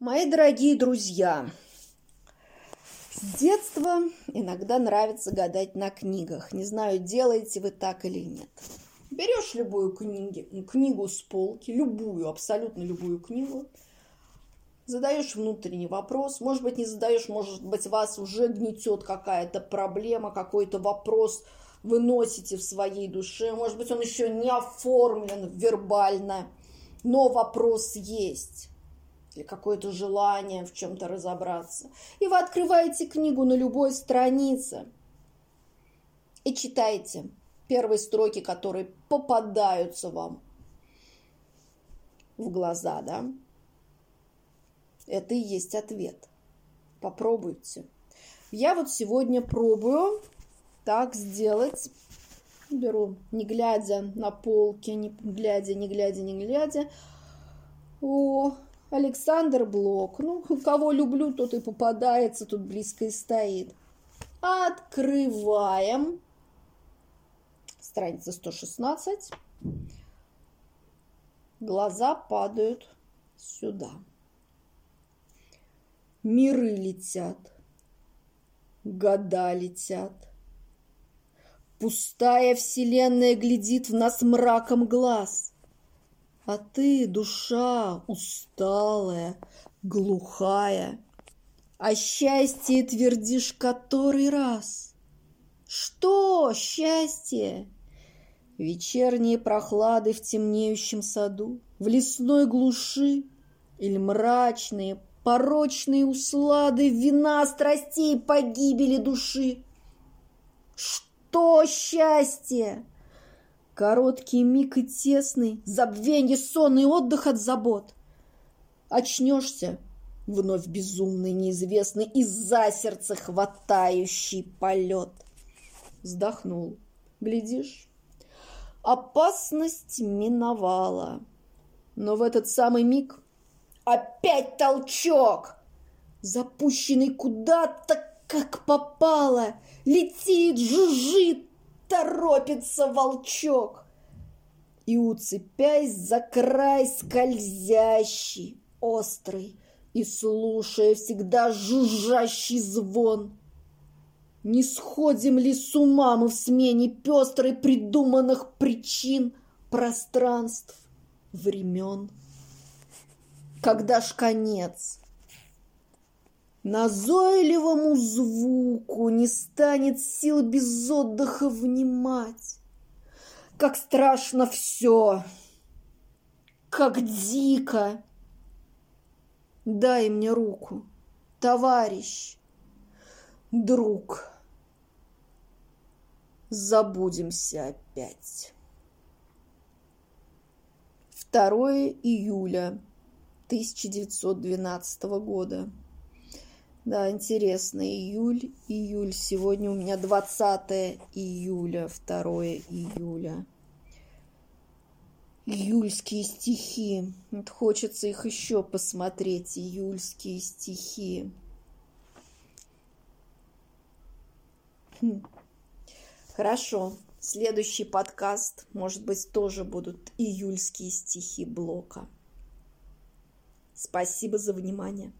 Мои дорогие друзья, с детства иногда нравится гадать на книгах. Не знаю, делаете вы так или нет. Берешь любую книги, книгу с полки, любую, абсолютно любую книгу, задаешь внутренний вопрос. Может быть, не задаешь, может быть, вас уже гнетет какая-то проблема, какой-то вопрос вы носите в своей душе. Может быть, он еще не оформлен вербально, но вопрос есть или какое-то желание в чем-то разобраться. И вы открываете книгу на любой странице и читаете первые строки, которые попадаются вам в глаза, да? Это и есть ответ. Попробуйте. Я вот сегодня пробую так сделать. Беру, не глядя на полки, не глядя, не глядя, не глядя. О, Александр Блок. Ну, кого люблю, тот и попадается, тут близко и стоит. Открываем. Страница 116. Глаза падают сюда. Миры летят, года летят. Пустая вселенная глядит в нас мраком глаз – а ты, душа усталая, глухая, О счастье твердишь который раз. Что счастье? Вечерние прохлады в темнеющем саду, В лесной глуши или мрачные, порочные услады Вина страстей погибели души. Что счастье? Короткий миг и тесный, забвенье, сон и отдых от забот. Очнешься, вновь безумный, неизвестный, и за сердце хватающий полет. Вздохнул. Глядишь, опасность миновала. Но в этот самый миг опять толчок, запущенный куда-то, как попало, летит, жужжит, торопится волчок. И, уцепясь за край скользящий, острый, и слушая всегда жужжащий звон, не сходим ли с ума мы в смене пестрой придуманных причин, пространств, времен? Когда ж конец? Назойливому звуку не станет сил без отдыха внимать. Как страшно все, как дико. Дай мне руку, товарищ, друг. Забудемся опять. 2 июля 1912 года. Да, интересно. Июль, июль. Сегодня у меня 20 июля, 2 июля. Июльские стихи. Вот хочется их еще посмотреть, июльские стихи. Хм. Хорошо. Следующий подкаст, может быть, тоже будут июльские стихи блока. Спасибо за внимание.